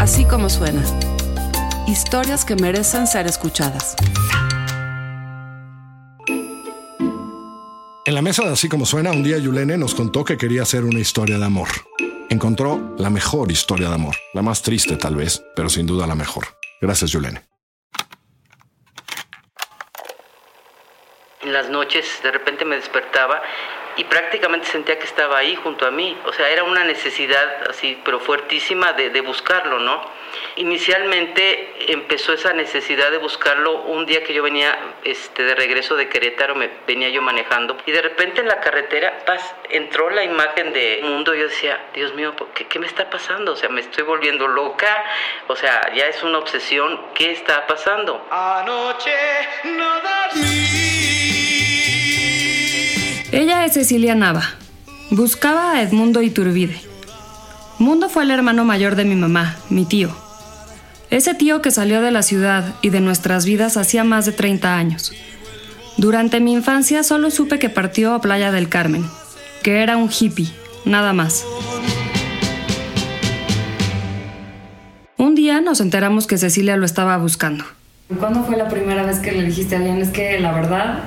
Así como suena. Historias que merecen ser escuchadas. En la mesa de Así como suena, un día Yulene nos contó que quería hacer una historia de amor. Encontró la mejor historia de amor, la más triste tal vez, pero sin duda la mejor. Gracias, Yulene. En las noches de repente me despertaba y prácticamente sentía que estaba ahí junto a mí. O sea, era una necesidad así, pero fuertísima de, buscarlo, ¿no? Inicialmente empezó esa necesidad de buscarlo un día que yo venía este, de regreso de Querétaro, me venía yo manejando y de repente en la carretera paz, entró la imagen de mundo yo decía, Dios mío, ¿qué, ¿qué me está pasando? O sea, me estoy volviendo loca, o sea, ya es una obsesión, ¿qué está pasando? Anoche no es Cecilia Nava. Buscaba a Edmundo Iturbide. Mundo fue el hermano mayor de mi mamá, mi tío. Ese tío que salió de la ciudad y de nuestras vidas hacía más de 30 años. Durante mi infancia solo supe que partió a Playa del Carmen, que era un hippie, nada más. Un día nos enteramos que Cecilia lo estaba buscando. ¿Cuándo fue la primera vez que le dijiste a alguien? Es que la verdad,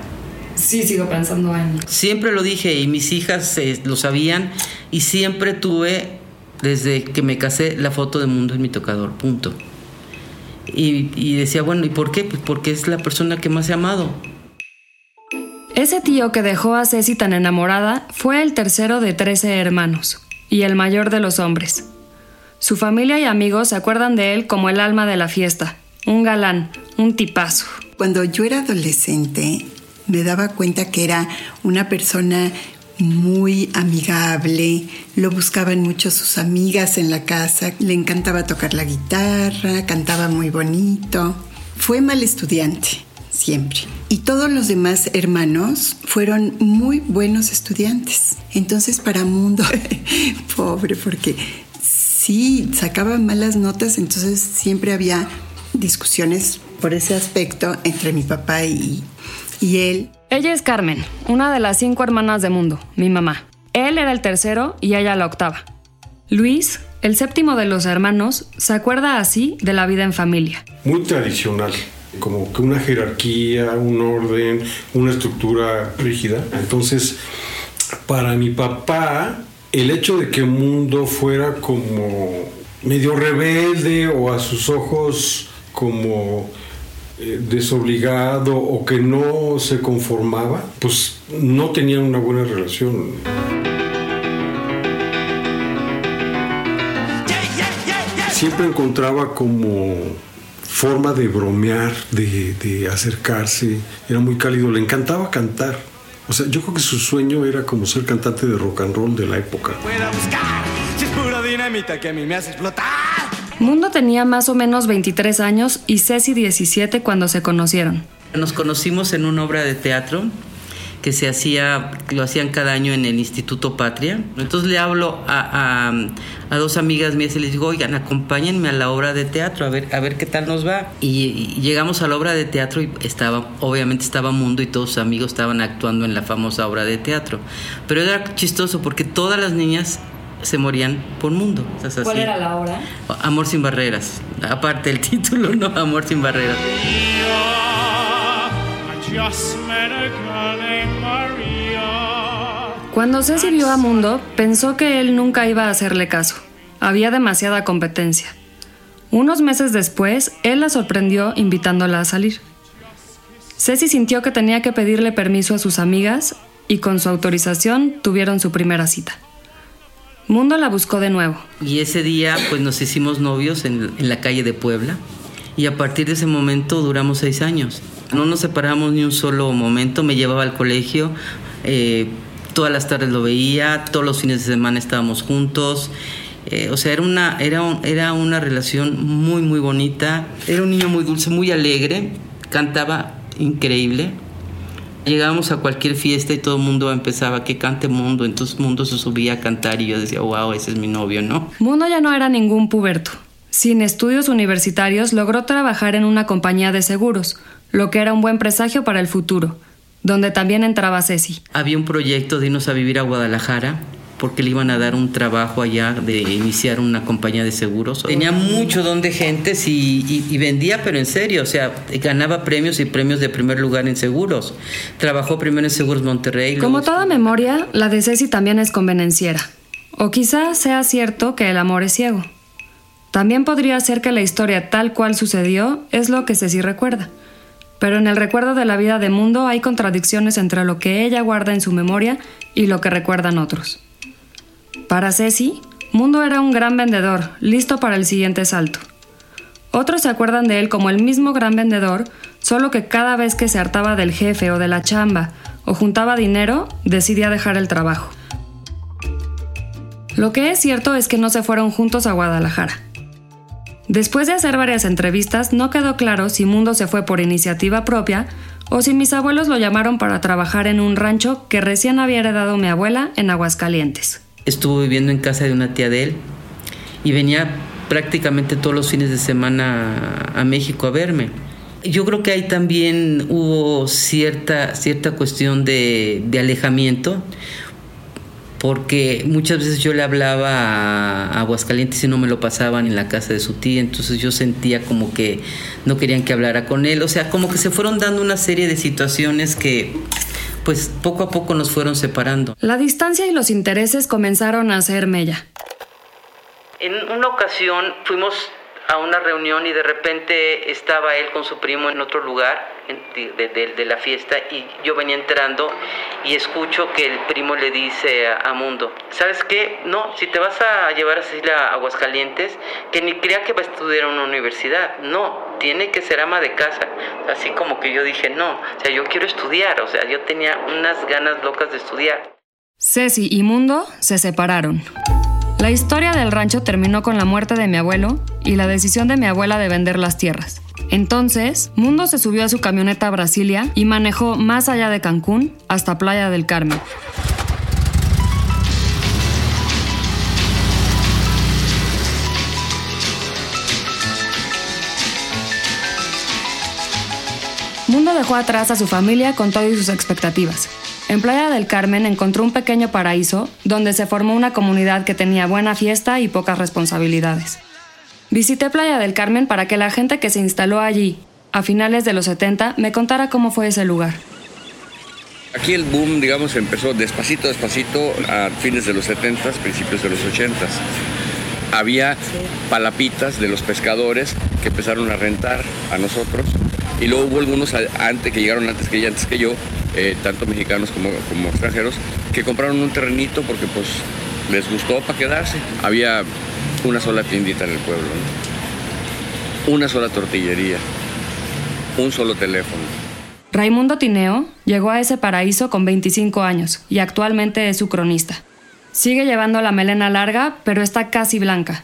sí sigo pensando en... Siempre lo dije y mis hijas eh, lo sabían y siempre tuve, desde que me casé, la foto de Mundo en mi tocador, punto. Y, y decía, bueno, ¿y por qué? Pues porque es la persona que más he amado. Ese tío que dejó a Ceci tan enamorada fue el tercero de 13 hermanos y el mayor de los hombres. Su familia y amigos se acuerdan de él como el alma de la fiesta, un galán, un tipazo. Cuando yo era adolescente, me daba cuenta que era una persona muy amigable, lo buscaban mucho sus amigas en la casa, le encantaba tocar la guitarra, cantaba muy bonito. Fue mal estudiante, siempre. Y todos los demás hermanos fueron muy buenos estudiantes. Entonces para Mundo, pobre, porque sí, sacaba malas notas, entonces siempre había discusiones por ese aspecto entre mi papá y, y él. Ella es Carmen, una de las cinco hermanas de Mundo, mi mamá. Él era el tercero y ella la octava. Luis, el séptimo de los hermanos, se acuerda así de la vida en familia. Muy tradicional, como que una jerarquía, un orden, una estructura rígida. Entonces, para mi papá, el hecho de que Mundo fuera como medio rebelde o a sus ojos como eh, desobligado o que no se conformaba, pues no tenían una buena relación. Siempre encontraba como forma de bromear, de, de, acercarse, era muy cálido, le encantaba cantar. O sea, yo creo que su sueño era como ser cantante de rock and roll de la época. Si es pura que a mí me hace explotar. Mundo tenía más o menos 23 años y Ceci 17 cuando se conocieron. Nos conocimos en una obra de teatro que se hacía, lo hacían cada año en el Instituto Patria. Entonces le hablo a, dos amigas mías y les digo, oigan, acompáñenme a la obra de teatro, a ver, a ver qué tal nos va. Y, y llegamos a la obra de teatro y estaba, obviamente estaba Mundo y todos sus amigos estaban actuando en la famosa obra de teatro. Pero era chistoso porque todas las niñas se morían por mundo. O sea, ¿Cuál era la obra? Amor sin barreras. Aparte el título, no, Amor sin barreras. Cuando Ceci vio a Mundo, pensó que él nunca iba a hacerle caso. Había demasiada competencia. Unos meses después, él la sorprendió invitándola a salir. Ceci sintió que tenía que pedirle permiso a sus amigas y con su autorización tuvieron su primera cita. Mundo la buscó de nuevo. Y ese día pues nos hicimos novios en, la calle de Puebla y a partir de ese momento duramos seis años. No nos separamos ni un solo momento, me llevaba al colegio, eh, todas las tardes lo veía, todos los fines de semana estábamos juntos. Eh, o sea, era una, era, era una relación muy, muy bonita. Era un niño muy dulce, muy alegre, cantaba increíble. Llegábamos a cualquier fiesta y todo el mundo empezaba que cante Mundo, entonces Mundo se subía a cantar y yo decía, wow, ese es mi novio, ¿no? Mundo ya no era ningún puberto. Sin estudios universitarios logró trabajar en una compañía de seguros, lo que era un buen presagio para el futuro, donde también entraba Ceci. Había un proyecto de irnos a vivir a Guadalajara porque le iban a dar un trabajo allá de iniciar una compañía de seguros. Tenía mucho don de gentes y, vendía, pero en serio, o sea, ganaba premios y premios de primer lugar en seguros. Trabajó primero en Seguros Monterrey. Como toda memoria, la de Ceci también es convenenciera. O quizá sea cierto que el amor es ciego. También podría ser que la historia tal cual sucedió es lo que Ceci recuerda. Pero en el recuerdo de la vida de Mundo hay contradicciones entre lo que ella guarda en su memoria y lo que recuerdan otros. Para Ceci, Mundo era un gran vendedor, listo para el siguiente salto. Otros se acuerdan de él como el mismo gran vendedor, solo que cada vez que se hartaba del jefe o de la chamba o juntaba dinero, decidía dejar el trabajo. Lo que es cierto es que no se fueron juntos a Guadalajara. Después de hacer varias entrevistas, no quedó claro si Mundo se fue por iniciativa propia o si mis abuelos lo llamaron para trabajar en un rancho que recién había heredado mi abuela en Aguascalientes estuvo viviendo en casa de una tía de él y venía prácticamente todos los fines de semana a, México a verme. Yo creo que ahí también hubo cierta, cierta cuestión de, alejamiento, porque muchas veces yo le hablaba a Aguascalientes y no me lo pasaban en la casa de su tía, entonces yo sentía como que no querían que hablara con él, o sea, como que se fueron dando una serie de situaciones que pues poco a poco nos fueron separando. La distancia y los intereses comenzaron a hacer mella. En una ocasión fuimos a una reunión y de repente estaba él con su primo en otro lugar de, la fiesta y yo venía entrando y escucho que el primo le dice a, Mundo, ¿sabes qué? No, si te vas a llevar a Cecilia a Aguascalientes, que ni crea que va a estudiar en una universidad, no, tiene que ser ama de casa. Así como que yo dije, no, o sea, yo quiero estudiar, o sea, yo tenía unas ganas locas de estudiar. Ceci y Mundo se separaron. La historia del rancho terminó con la muerte de mi abuelo y la decisión de mi abuela de vender las tierras. Entonces, Mundo se subió a su camioneta a Brasilia y manejó más allá de Cancún hasta Playa del Carmen. Mundo dejó atrás a su familia con todas sus expectativas. En Playa del Carmen encontró un pequeño paraíso donde se formó una comunidad que tenía buena fiesta y pocas responsabilidades. Visité Playa del Carmen para que la gente que se instaló allí a finales de los 70 me contara cómo fue ese lugar. Aquí el boom, digamos, empezó despacito, despacito a fines de los 70, principios de los 80. Había palapitas de los pescadores que empezaron a rentar a nosotros y luego hubo algunos antes que llegaron antes que antes que yo, eh, tanto mexicanos como, como extranjeros, que compraron un terrenito porque pues les gustó para quedarse. Había una sola tiendita en el pueblo, una sola tortillería, un solo teléfono. Raimundo Tineo llegó a ese paraíso con 25 años y actualmente es su cronista. Sigue llevando la melena larga, pero está casi blanca.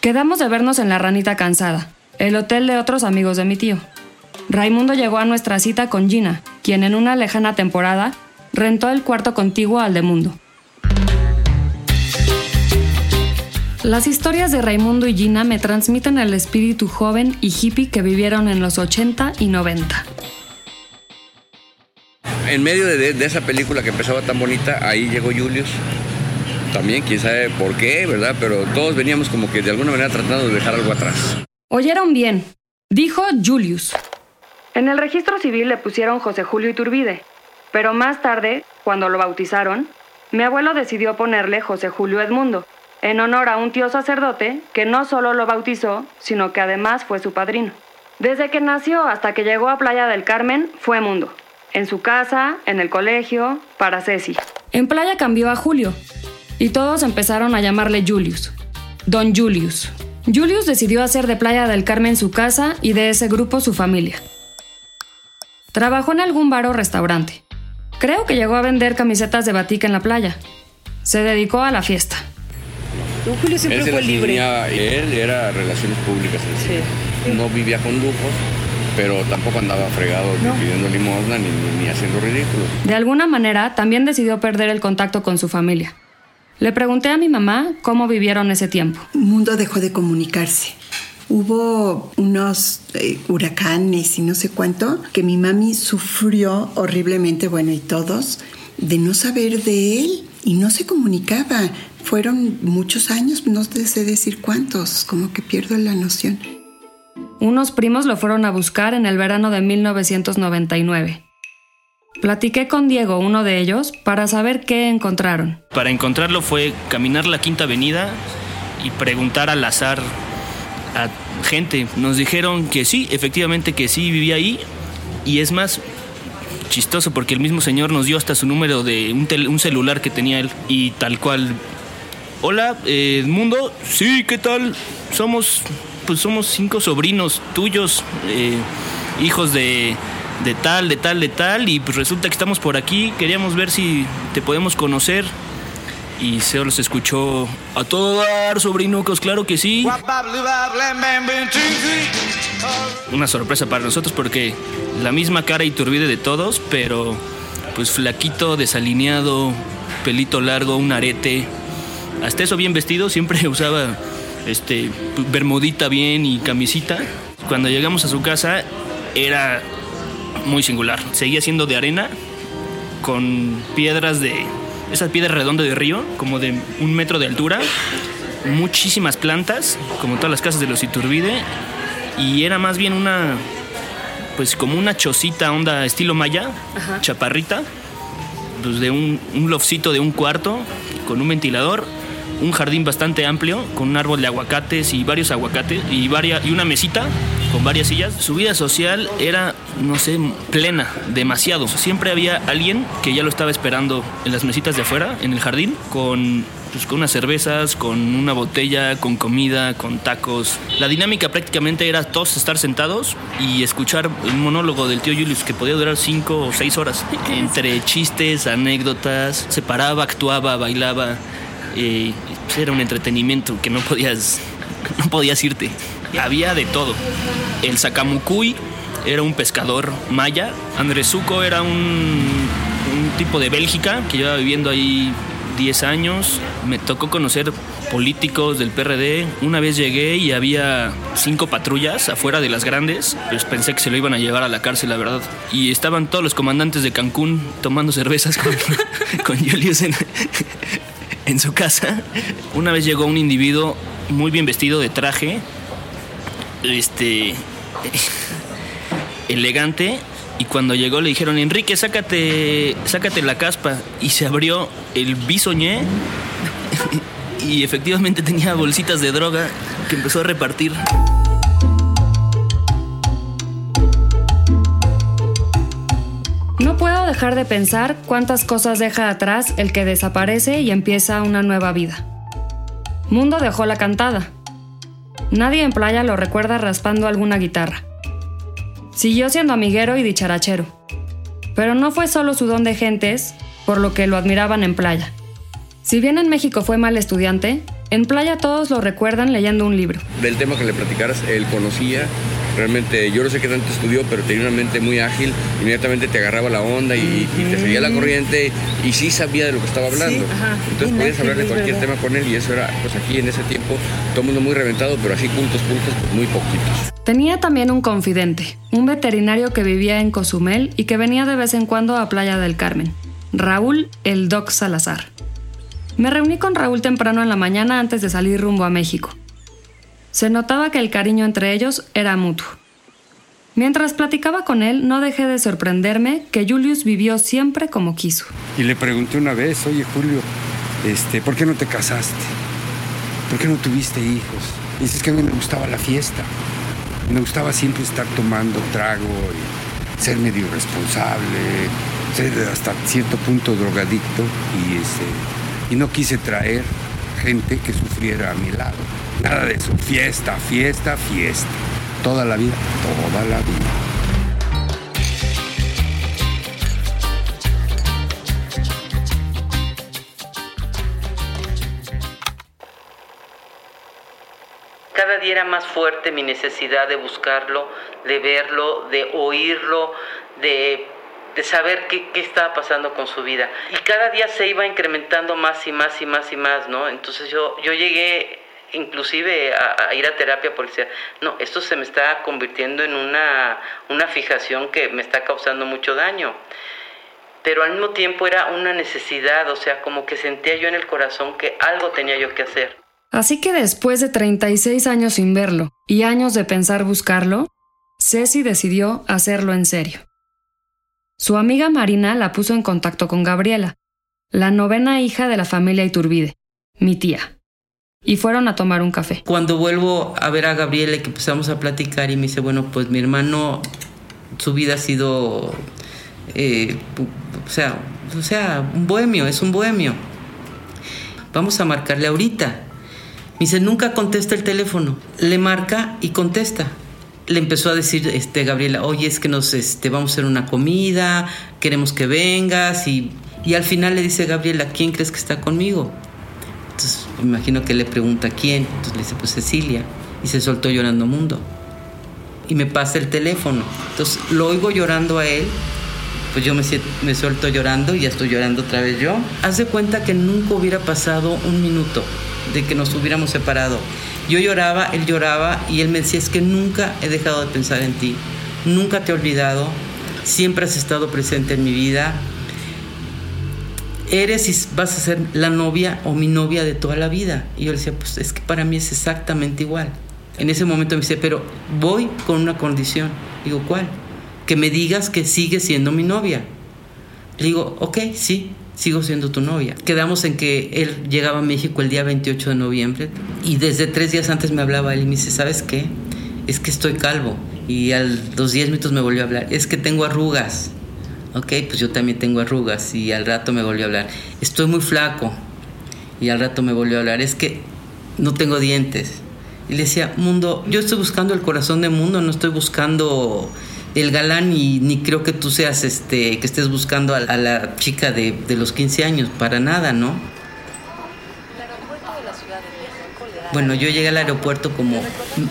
Quedamos de vernos en La Ranita Cansada, el hotel de otros amigos de mi tío. Raimundo llegó a nuestra cita con Gina, quien en una lejana temporada rentó el cuarto contiguo al de Mundo. Las historias de Raimundo y Gina me transmiten el espíritu joven y hippie que vivieron en los 80 y 90. En medio de, esa película que empezaba tan bonita, ahí llegó Julius. También, quién sabe por qué, ¿verdad? Pero todos veníamos como que de alguna manera tratando de dejar algo atrás. Oyeron bien, dijo Julius. En el registro civil le pusieron José Julio Iturbide, pero más tarde, cuando lo bautizaron, mi abuelo decidió ponerle José Julio Edmundo en honor a un tío sacerdote que no solo lo bautizó, sino que además fue su padrino. Desde que nació hasta que llegó a Playa del Carmen fue mundo. En su casa, en el colegio, para Ceci. En Playa cambió a Julio y todos empezaron a llamarle Julius. Don Julius. Julius decidió hacer de Playa del Carmen su casa y de ese grupo su familia. Trabajó en algún bar o restaurante. Creo que llegó a vender camisetas de batica en la playa. Se dedicó a la fiesta. Don Julio siempre él fue libre. él era relaciones públicas. Sí. No vivía con lujos, pero tampoco andaba fregado ni pidiendo limosna ni, ni haciendo ridículos. De alguna manera, también decidió perder el contacto con su familia. Le pregunté a mi mamá cómo vivieron ese tiempo. El mundo dejó de comunicarse. Hubo unos eh, huracanes y no sé cuánto que mi mami sufrió horriblemente, bueno, y todos, de no saber de él y no se comunicaba. Fueron muchos años, no sé decir cuántos, como que pierdo la noción. Unos primos lo fueron a buscar en el verano de 1999. Platiqué con Diego, uno de ellos, para saber qué encontraron. Para encontrarlo fue caminar la Quinta Avenida y preguntar al azar a gente. Nos dijeron que sí, efectivamente que sí vivía ahí. Y es más, chistoso porque el mismo señor nos dio hasta su número de un, celular que tenía él y tal cual. Hola, eh, Edmundo. Sí, ¿qué tal? Somos, pues somos cinco sobrinos tuyos, eh, hijos de, de tal, de tal, de tal, y pues resulta que estamos por aquí. Queríamos ver si te podemos conocer. Y se los escuchó a todo dar, sobrinucos, claro que sí. Una sorpresa para nosotros porque la misma cara y turbide de todos, pero pues flaquito, desalineado, pelito largo, un arete. Hasta eso bien vestido, siempre usaba este bermudita bien y camisita. Cuando llegamos a su casa era muy singular. Seguía siendo de arena con piedras de esas piedras redondas de río, como de un metro de altura, muchísimas plantas, como todas las casas de los Iturbide, y era más bien una, pues como una chocita onda estilo maya, chaparrita, pues de un, un lofcito de un cuarto, con un ventilador, un jardín bastante amplio, con un árbol de aguacates y varios aguacates, y, varias, y una mesita con varias sillas. Su vida social era, no sé, plena, demasiado. Siempre había alguien que ya lo estaba esperando en las mesitas de afuera, en el jardín, con, pues, con unas cervezas, con una botella, con comida, con tacos. La dinámica prácticamente era todos estar sentados y escuchar un monólogo del tío Julius que podía durar cinco o seis horas, entre chistes, anécdotas, se paraba, actuaba, bailaba. Eh, era un entretenimiento que no podías, no podías irte había de todo. El Sacamucuy era un pescador maya. Andresuco era un, un tipo de Bélgica que llevaba viviendo ahí 10 años. Me tocó conocer políticos del PRD. Una vez llegué y había cinco patrullas afuera de las grandes. Pues pensé que se lo iban a llevar a la cárcel, la verdad. Y estaban todos los comandantes de Cancún tomando cervezas con, con Julius en, en su casa. Una vez llegó un individuo muy bien vestido de traje, este elegante y cuando llegó le dijeron, Enrique, sácate, sácate la caspa. Y se abrió el bisoñé y efectivamente tenía bolsitas de droga que empezó a repartir. No puedo dejar de pensar cuántas cosas deja atrás el que desaparece y empieza una nueva vida. Mundo dejó la cantada, Nadie en playa lo recuerda raspando alguna guitarra. Siguió siendo amiguero y dicharachero. Pero no fue solo su don de gentes, por lo que lo admiraban en playa. Si bien en México fue mal estudiante, en playa todos lo recuerdan leyendo un libro. Del tema que le platicaras, él conocía Realmente yo no sé qué tanto estudió, pero tenía una mente muy ágil, inmediatamente te agarraba la onda y, te seguía la corriente y sí sabía de lo que estaba hablando. Entonces podías hablar de cualquier tema con él y eso era, pues aquí en ese tiempo, todo el mundo muy reventado, pero así puntos, puntos, pues muy poquitos. Tenía también un confidente, un veterinario que vivía en Cozumel y que venía de vez en cuando a Playa del Carmen, Raúl el Doc Salazar. Me reuní con Raúl temprano en la mañana antes de salir rumbo a México. Se notaba que el cariño entre ellos era mutuo. Mientras platicaba con él, no dejé de sorprenderme que Julius vivió siempre como quiso. Y le pregunté una vez, oye Julio, este, ¿por qué no te casaste? ¿Por qué no tuviste hijos? Y dices que a mí me gustaba la fiesta. Me gustaba siempre estar tomando trago y ser medio irresponsable, ser hasta cierto punto drogadicto y, este, y no quise traer gente que sufriera a mi lado. Nada de eso. Fiesta, fiesta, fiesta. Toda la vida, toda la vida. Cada día era más fuerte mi necesidad de buscarlo, de verlo, de oírlo, de, saber qué, qué, estaba pasando con su vida. Y cada día se iba incrementando más y más y más y más, ¿no? Entonces yo, yo llegué inclusive a, ir a terapia porque no, esto se me está convirtiendo en una, una fijación que me está causando mucho daño. pero al mismo tiempo era una necesidad, o sea, como que sentía yo en el corazón que algo tenía yo que hacer. Así que después de 36 años sin verlo y años de pensar buscarlo, Ceci decidió hacerlo en serio. Su amiga Marina la puso en contacto con Gabriela, la novena hija de la familia Iturbide, mi tía. Y fueron a tomar un café. Cuando vuelvo a ver a Gabriela y que empezamos a platicar y me dice, bueno, pues mi hermano, su vida ha sido, eh, o, sea, o sea, un bohemio, es un bohemio. Vamos a marcarle ahorita. Me dice, nunca contesta el teléfono. Le marca y contesta le empezó a decir este Gabriela, oye, es que nos este, vamos a hacer una comida, queremos que vengas y, y al final le dice Gabriela, ¿quién crees que está conmigo? Entonces me imagino que le pregunta quién, entonces le dice pues Cecilia y se soltó llorando mundo y me pasa el teléfono, entonces lo oigo llorando a él, pues yo me, me suelto llorando y ya estoy llorando otra vez yo. Haz de cuenta que nunca hubiera pasado un minuto de que nos hubiéramos separado. Yo lloraba, él lloraba y él me decía, es que nunca he dejado de pensar en ti, nunca te he olvidado, siempre has estado presente en mi vida, eres y vas a ser la novia o mi novia de toda la vida. Y yo le decía, pues es que para mí es exactamente igual. En ese momento me dice, pero voy con una condición. Digo, ¿cuál? Que me digas que sigues siendo mi novia. Le digo, ok, sí, sigo siendo tu novia. Quedamos en que él llegaba a México el día 28 de noviembre y desde tres días antes me hablaba él y me dice, ¿sabes qué? Es que estoy calvo. Y a los 10 minutos me volvió a hablar, es que tengo arrugas. Ok, pues yo también tengo arrugas y al rato me volvió a hablar, estoy muy flaco. Y al rato me volvió a hablar, es que no tengo dientes. Y le decía, mundo, yo estoy buscando el corazón del mundo, no estoy buscando el galán y ni creo que tú seas este que estés buscando a, la chica de, de, los 15 años, para nada, ¿no? Bueno, yo llegué al aeropuerto como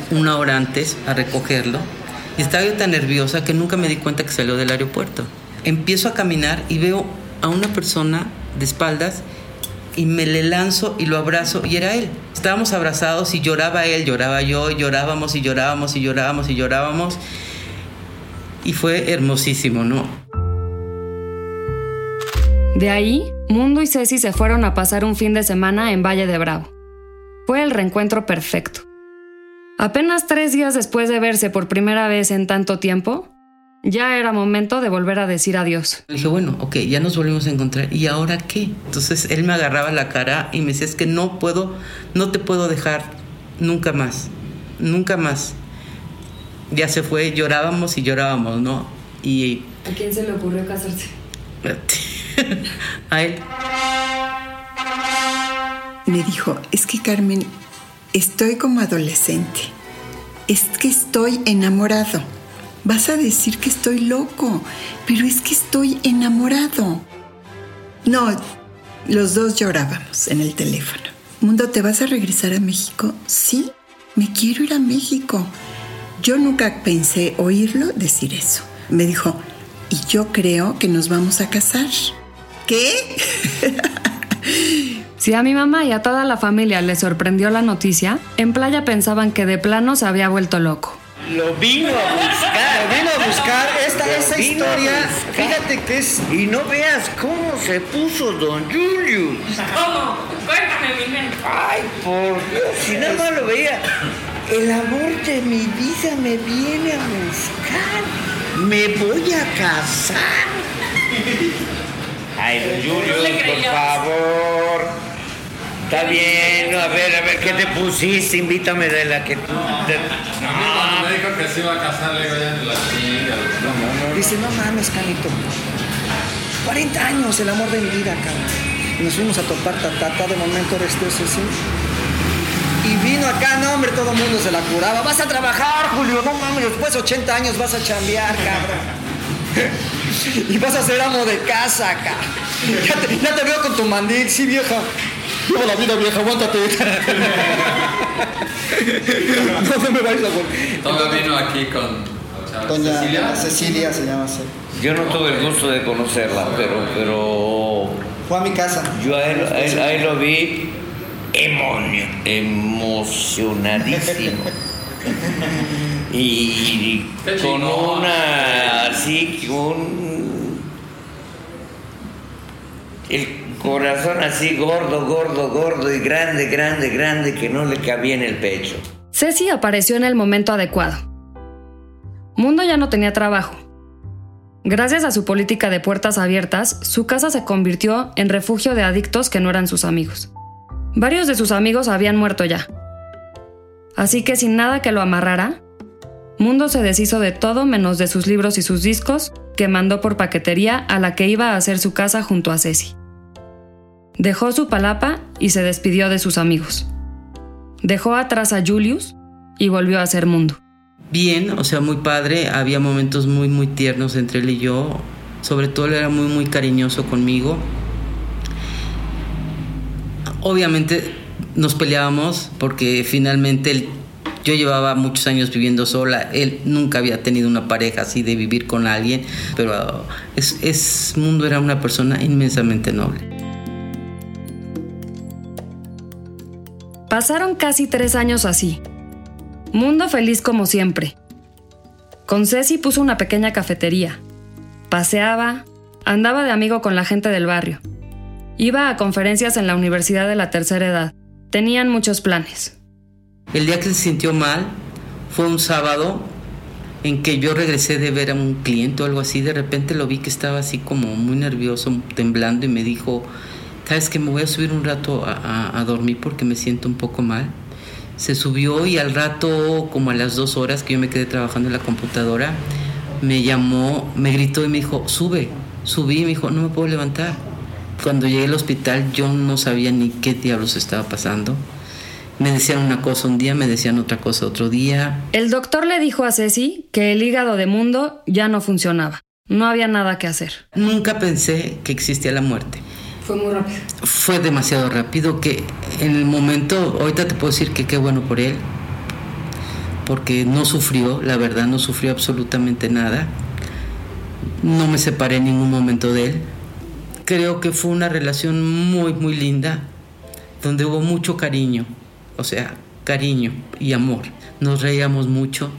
una hora antes a recogerlo y estaba yo tan nerviosa que nunca me di cuenta que salió del aeropuerto. Empiezo a caminar y veo a una persona de espaldas y me le lanzo y lo abrazo y era él. Estábamos abrazados y lloraba él, lloraba yo, llorábamos y llorábamos y llorábamos y llorábamos y fue hermosísimo, ¿no? De ahí, Mundo y Ceci se fueron a pasar un fin de semana en Valle de Bravo. Fue el reencuentro perfecto. Apenas tres días después de verse por primera vez en tanto tiempo, ya era momento de volver a decir adiós. dije, bueno, ok, ya nos volvimos a encontrar. ¿Y ahora qué? Entonces él me agarraba la cara y me decía, es que no puedo, no te puedo dejar nunca más, nunca más ya se fue, llorábamos y llorábamos, ¿no? Y... ¿A quién se le ocurrió casarse? a él. Me dijo, es que Carmen, estoy como adolescente. Es que estoy enamorado. Vas a decir que estoy loco, pero es que estoy enamorado. No, los dos llorábamos en el teléfono. Mundo, ¿te vas a regresar a México? Sí, me quiero ir a México. Yo nunca pensé oírlo decir eso. Me dijo, y yo creo que nos vamos a casar. ¿Qué? Si a mi mamá y a toda la familia le sorprendió la noticia, en playa pensaban que de plano se había vuelto loco. Lo vino a buscar. Lo vino a buscar. Esta, esa historia, fíjate que es. Y no veas cómo se puso Don Julius. ¿Cómo? Cuéntame, mi Ay, por Dios, si nada más lo veía. El amor de mi vida me viene a buscar. Me voy a casar. Ay, Julio, por favor. Está bien, a ver, a ver, ¿qué te pusiste? Invítame de la que tú... Te... No, me dijo que se iba a casar, le digo, ya en la chinga. No, no, Dice, no mames, Canito. 40 años, el amor de mi vida, cabrón. Nos fuimos a topar, tatata, de momento eres tú, sí. Y vino acá, no, hombre, todo el mundo se la curaba. Vas a trabajar, Julio, no mames, después de 80 años vas a chambear, cabrón. y vas a ser amo de casa acá. Ya te, veo con tu mandil, sí, vieja. Viva la vida, vieja, aguántate. no, me vayas a Todo vino aquí con Doña Cecilia. Cecilia se llama así. Yo no tuve el gusto de conocerla, pero, pero. Fue a mi casa. Yo ahí lo vi emocionadísimo. y con una así, un El corazón así gordo, gordo, gordo y grande, grande, grande que no le cabía en el pecho. Ceci apareció en el momento adecuado. Mundo ya no tenía trabajo. Gracias a su política de puertas abiertas, su casa se convirtió en refugio de adictos que no eran sus amigos. Varios de sus amigos habían muerto ya. Así que sin nada que lo amarrara, Mundo se deshizo de todo menos de sus libros y sus discos, que mandó por paquetería a la que iba a hacer su casa junto a Ceci. Dejó su palapa y se despidió de sus amigos. Dejó atrás a Julius y volvió a ser Mundo. Bien, o sea, muy padre. Había momentos muy, muy tiernos entre él y yo. Sobre todo él era muy, muy cariñoso conmigo. Obviamente nos peleábamos porque finalmente yo llevaba muchos años viviendo sola. Él nunca había tenido una pareja así de vivir con alguien. Pero es, es Mundo era una persona inmensamente noble. Pasaron casi tres años así. Mundo feliz como siempre. Con Ceci puso una pequeña cafetería. Paseaba, andaba de amigo con la gente del barrio. Iba a conferencias en la Universidad de la Tercera Edad. Tenían muchos planes. El día que se sintió mal fue un sábado en que yo regresé de ver a un cliente o algo así. De repente lo vi que estaba así como muy nervioso, temblando y me dijo, ¿sabes que me voy a subir un rato a, a, dormir porque me siento un poco mal? Se subió y al rato, como a las dos horas que yo me quedé trabajando en la computadora, me llamó, me gritó y me dijo, sube. Subí y me dijo, no me puedo levantar. Cuando llegué al hospital yo no sabía ni qué diablos estaba pasando. Me decían una cosa un día, me decían otra cosa otro día. El doctor le dijo a Ceci que el hígado de Mundo ya no funcionaba. No había nada que hacer. Nunca pensé que existía la muerte. Fue muy rápido. Fue demasiado rápido que en el momento, ahorita te puedo decir que qué bueno por él, porque no sufrió, la verdad, no sufrió absolutamente nada. No me separé en ningún momento de él. Creo que fue una relación muy, muy linda, donde hubo mucho cariño, o sea, cariño y amor. Nos reíamos mucho,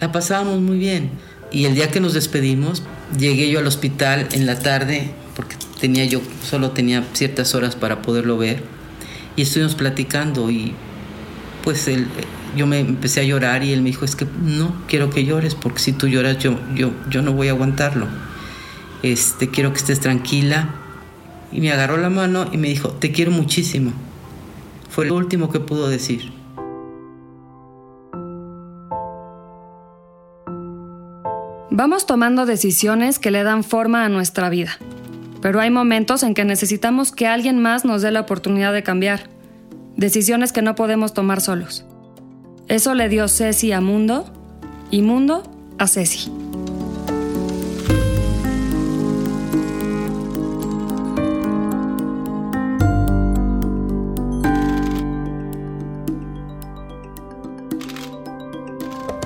la pasábamos muy bien. Y el día que nos despedimos, llegué yo al hospital en la tarde, porque tenía yo, solo tenía ciertas horas para poderlo ver, y estuvimos platicando y pues él, yo me empecé a llorar y él me dijo, es que no quiero que llores, porque si tú lloras yo, yo, yo no voy a aguantarlo. Este, quiero que estés tranquila. Y me agarró la mano y me dijo, te quiero muchísimo. Fue lo último que pudo decir. Vamos tomando decisiones que le dan forma a nuestra vida. Pero hay momentos en que necesitamos que alguien más nos dé la oportunidad de cambiar. Decisiones que no podemos tomar solos. Eso le dio Ceci a Mundo y Mundo a Ceci.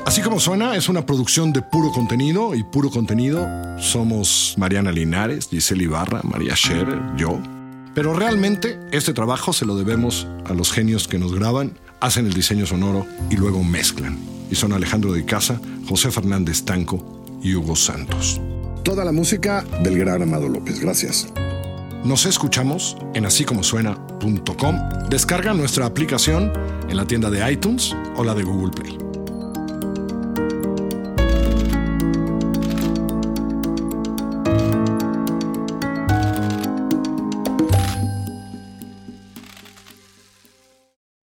Así como suena, es una producción de puro contenido y puro contenido somos Mariana Linares, Giselle Ibarra, María Scherer, yo. Pero realmente este trabajo se lo debemos a los genios que nos graban, hacen el diseño sonoro y luego mezclan. Y son Alejandro de Casa, José Fernández Tanco y Hugo Santos. Toda la música del gran Amado López. Gracias. Nos escuchamos en asícomosuena.com. Descarga nuestra aplicación en la tienda de iTunes o la de Google Play.